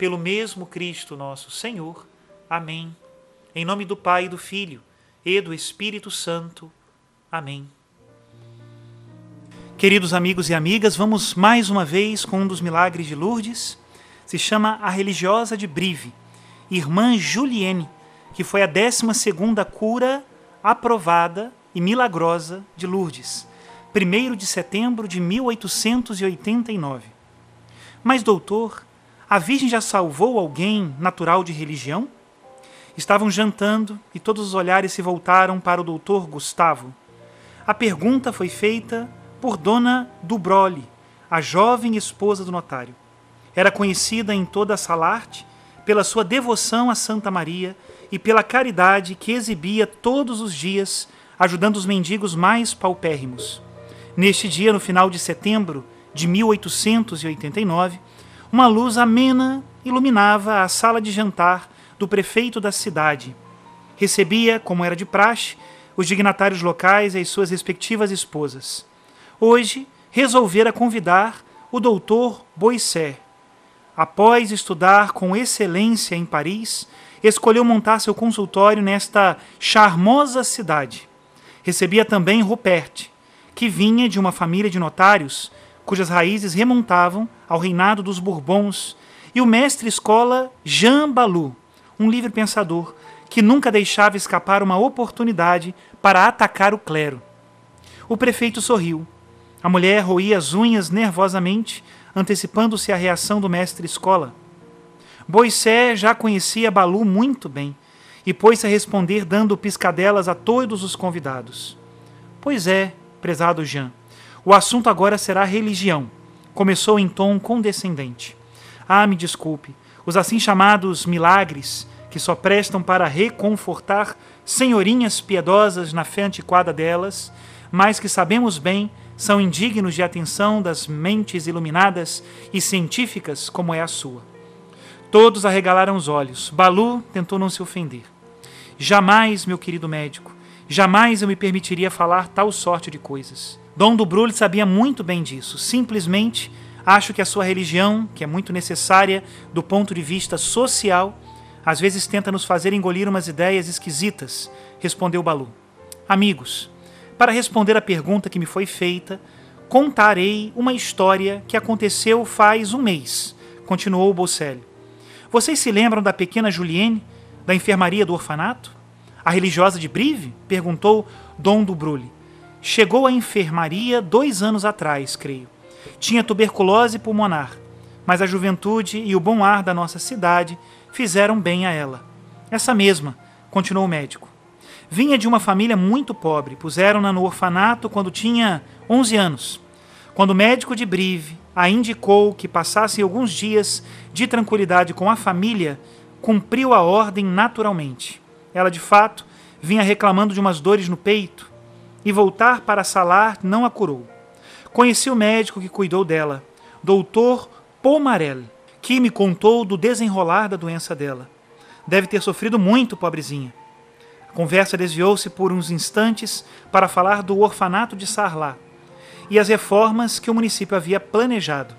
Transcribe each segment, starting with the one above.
pelo mesmo Cristo nosso Senhor. Amém. Em nome do Pai, do Filho e do Espírito Santo. Amém. Queridos amigos e amigas, vamos mais uma vez com um dos milagres de Lourdes. Se chama A Religiosa de Brive, irmã Juliene, que foi a 12 cura aprovada e milagrosa de Lourdes, 1 de setembro de 1889. Mas, doutor, a Virgem já salvou alguém natural de religião? Estavam jantando e todos os olhares se voltaram para o doutor Gustavo. A pergunta foi feita por Dona Dubroli, a jovem esposa do notário. Era conhecida em toda a Salarte pela sua devoção a Santa Maria e pela caridade que exibia todos os dias, ajudando os mendigos mais paupérrimos. Neste dia, no final de setembro de 1889, uma luz amena iluminava a sala de jantar do prefeito da cidade. Recebia, como era de praxe, os dignatários locais e as suas respectivas esposas. Hoje, resolvera convidar o doutor Boissé. Após estudar com excelência em Paris, escolheu montar seu consultório nesta charmosa cidade. Recebia também Rupert, que vinha de uma família de notários cujas raízes remontavam ao reinado dos Bourbons, e o mestre-escola Jean Balou, um livre pensador que nunca deixava escapar uma oportunidade para atacar o clero. O prefeito sorriu. A mulher roía as unhas nervosamente, antecipando-se à reação do mestre-escola. Boissé já conhecia Balu muito bem e pôs-se a responder dando piscadelas a todos os convidados. Pois é, prezado Jean, o assunto agora será religião. Começou em tom condescendente. Ah, me desculpe, os assim chamados milagres, que só prestam para reconfortar senhorinhas piedosas na fé antiquada delas, mas que sabemos bem são indignos de atenção das mentes iluminadas e científicas como é a sua. Todos arregalaram os olhos. Balu tentou não se ofender. Jamais, meu querido médico, jamais eu me permitiria falar tal sorte de coisas. Dom do Brulho sabia muito bem disso. Simplesmente acho que a sua religião, que é muito necessária do ponto de vista social, às vezes tenta nos fazer engolir umas ideias esquisitas, respondeu Balu. Amigos, para responder à pergunta que me foi feita, contarei uma história que aconteceu faz um mês, continuou Bocelli. Vocês se lembram da pequena Julienne, da enfermaria do orfanato? A religiosa de Brive? perguntou Dom do Brulli. Chegou à enfermaria dois anos atrás, creio. Tinha tuberculose pulmonar, mas a juventude e o bom ar da nossa cidade fizeram bem a ela. Essa mesma, continuou o médico. Vinha de uma família muito pobre, puseram-na no orfanato quando tinha 11 anos. Quando o médico de Brive a indicou que passassem alguns dias de tranquilidade com a família, cumpriu a ordem naturalmente. Ela, de fato, vinha reclamando de umas dores no peito, e voltar para Salar não a curou. Conheci o médico que cuidou dela, doutor Pomarel, que me contou do desenrolar da doença dela. Deve ter sofrido muito, pobrezinha. A conversa desviou-se por uns instantes para falar do orfanato de Sarlá e as reformas que o município havia planejado.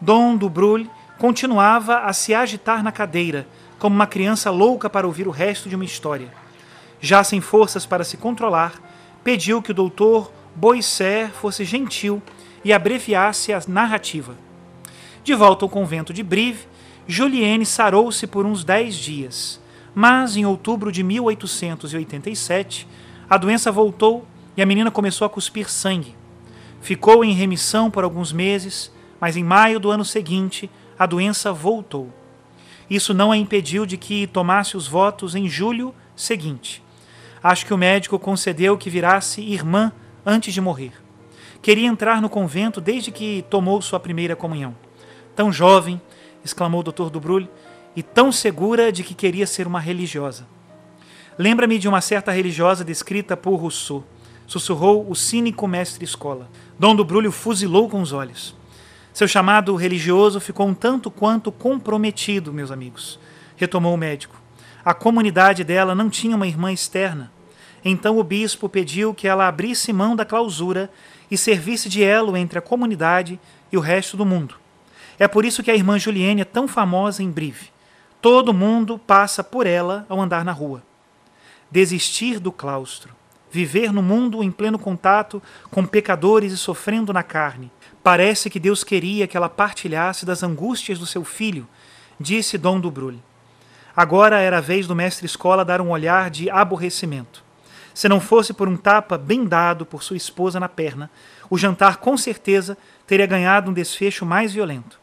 Dom do Brulhe continuava a se agitar na cadeira, como uma criança louca para ouvir o resto de uma história. Já sem forças para se controlar, pediu que o doutor Boisser fosse gentil e abreviasse a narrativa. De volta ao convento de Brive, Julienne sarou-se por uns dez dias, mas em outubro de 1887 a doença voltou e a menina começou a cuspir sangue. Ficou em remissão por alguns meses, mas em maio do ano seguinte a doença voltou. Isso não a impediu de que tomasse os votos em julho seguinte. Acho que o médico concedeu que virasse irmã antes de morrer. Queria entrar no convento desde que tomou sua primeira comunhão. Tão jovem, exclamou o Dr. Dubrulho, e tão segura de que queria ser uma religiosa. Lembra-me de uma certa religiosa descrita por Rousseau, sussurrou o cínico mestre-escola. Dom Dubrulho fuzilou com os olhos. Seu chamado religioso ficou um tanto quanto comprometido, meus amigos, retomou o médico. A comunidade dela não tinha uma irmã externa. Então o bispo pediu que ela abrisse mão da clausura e servisse de elo entre a comunidade e o resto do mundo. É por isso que a irmã Juliene é tão famosa em Brive. Todo mundo passa por ela ao andar na rua. Desistir do claustro, viver no mundo em pleno contato com pecadores e sofrendo na carne. Parece que Deus queria que ela partilhasse das angústias do seu filho, disse Dom do Brulho. Agora era a vez do mestre escola dar um olhar de aborrecimento. Se não fosse por um tapa bem dado por sua esposa na perna, o jantar com certeza teria ganhado um desfecho mais violento.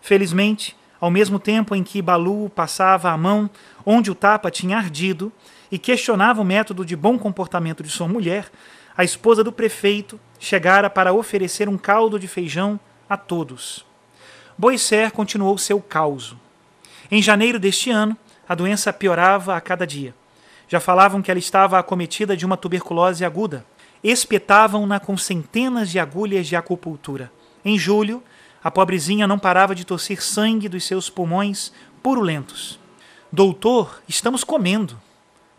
Felizmente, ao mesmo tempo em que Balu passava a mão onde o tapa tinha ardido e questionava o método de bom comportamento de sua mulher, a esposa do prefeito chegara para oferecer um caldo de feijão a todos. Boisser continuou seu causo. Em janeiro deste ano, a doença piorava a cada dia. Já falavam que ela estava acometida de uma tuberculose aguda. Espetavam-na com centenas de agulhas de acupuntura. Em julho, a pobrezinha não parava de tossir sangue dos seus pulmões purulentos. Doutor, estamos comendo,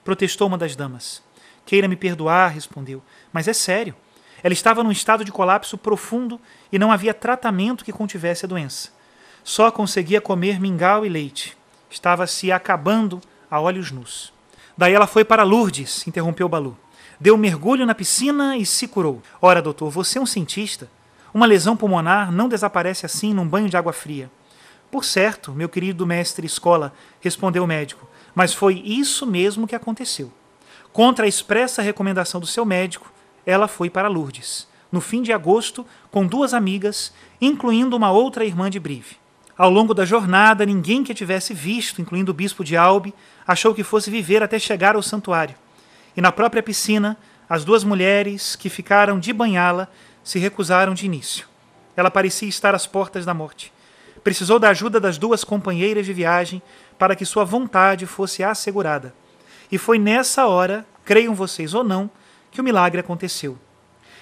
protestou uma das damas. Queira me perdoar, respondeu, mas é sério. Ela estava num estado de colapso profundo e não havia tratamento que contivesse a doença. Só conseguia comer mingau e leite. Estava se acabando a olhos nus. Daí ela foi para Lourdes, interrompeu Balu. Deu um mergulho na piscina e se curou. Ora, doutor, você é um cientista. Uma lesão pulmonar não desaparece assim num banho de água fria. Por certo, meu querido mestre escola, respondeu o médico, mas foi isso mesmo que aconteceu. Contra a expressa recomendação do seu médico, ela foi para Lourdes, no fim de agosto, com duas amigas, incluindo uma outra irmã de Brive. Ao longo da jornada, ninguém que a tivesse visto, incluindo o bispo de Albi, achou que fosse viver até chegar ao santuário. E na própria piscina, as duas mulheres que ficaram de banhá-la se recusaram de início. Ela parecia estar às portas da morte. Precisou da ajuda das duas companheiras de viagem para que sua vontade fosse assegurada. E foi nessa hora, creiam vocês ou não, que o milagre aconteceu.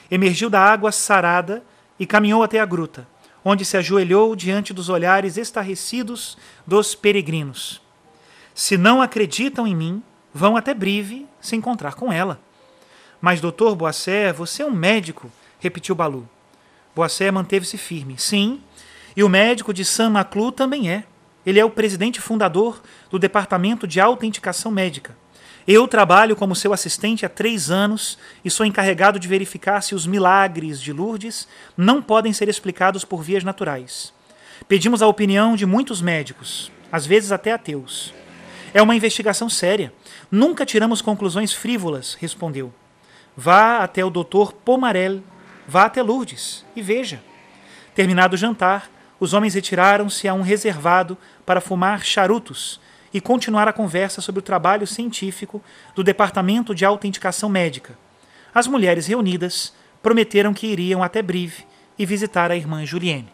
Emergiu da água sarada e caminhou até a gruta onde se ajoelhou diante dos olhares estarrecidos dos peregrinos. Se não acreditam em mim, vão até Brive se encontrar com ela. Mas, doutor Boissé, você é um médico, repetiu Balu. Boissé manteve-se firme. Sim, e o médico de Saint-Maclou também é. Ele é o presidente fundador do Departamento de Autenticação Médica. Eu trabalho como seu assistente há três anos e sou encarregado de verificar se os milagres de Lourdes não podem ser explicados por vias naturais. Pedimos a opinião de muitos médicos, às vezes até ateus. É uma investigação séria. Nunca tiramos conclusões frívolas, respondeu. Vá até o doutor Pomarel, vá até Lourdes e veja. Terminado o jantar, os homens retiraram-se a um reservado para fumar charutos e continuar a conversa sobre o trabalho científico do Departamento de Autenticação Médica. As mulheres reunidas prometeram que iriam até Brive e visitar a irmã Julienne.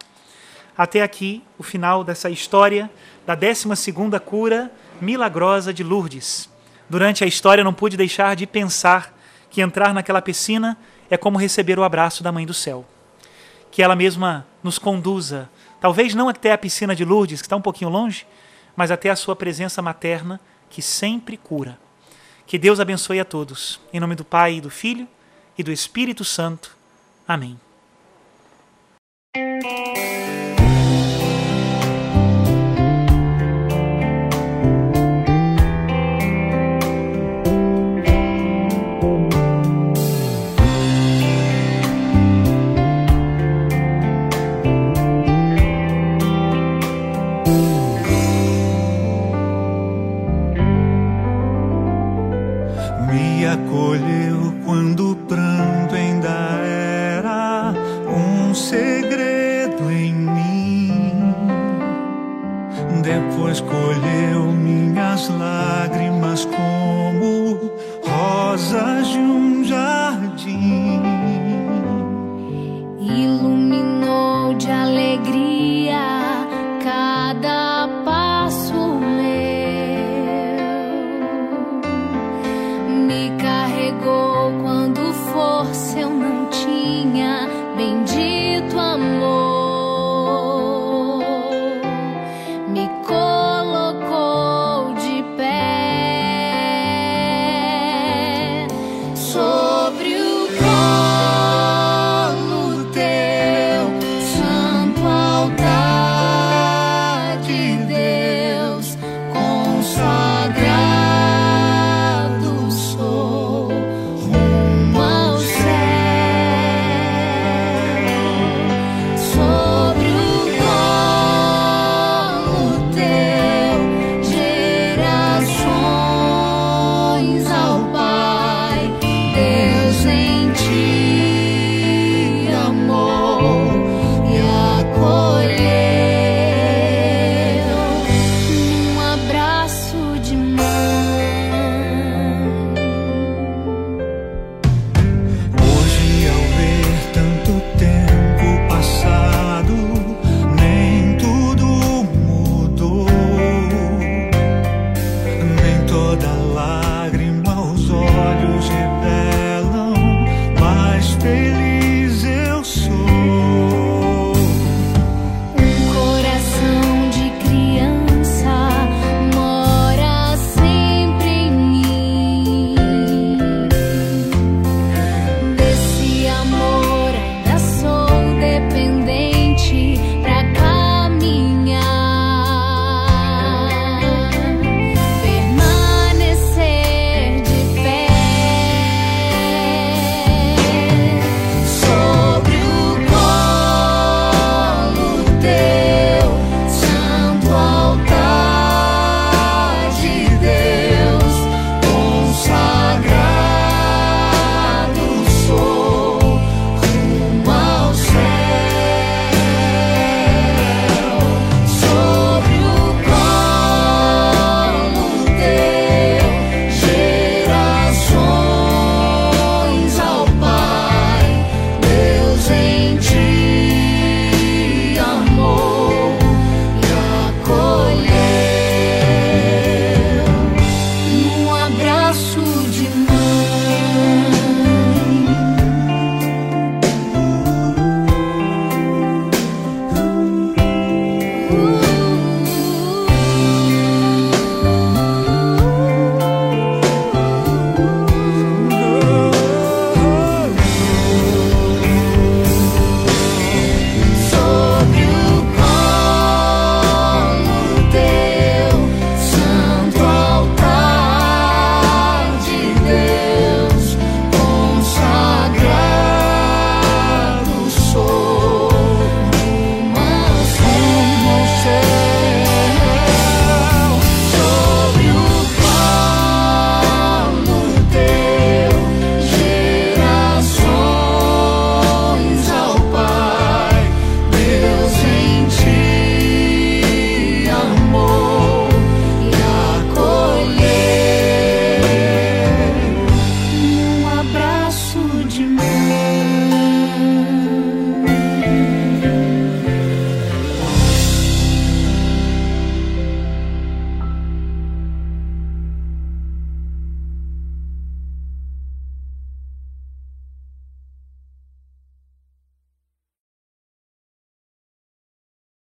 Até aqui, o final dessa história da 12ª cura milagrosa de Lourdes. Durante a história não pude deixar de pensar que entrar naquela piscina é como receber o abraço da Mãe do Céu. Que ela mesma nos conduza Talvez não até a piscina de Lourdes, que está um pouquinho longe, mas até a sua presença materna, que sempre cura. Que Deus abençoe a todos. Em nome do Pai, e do Filho e do Espírito Santo. Amém. Me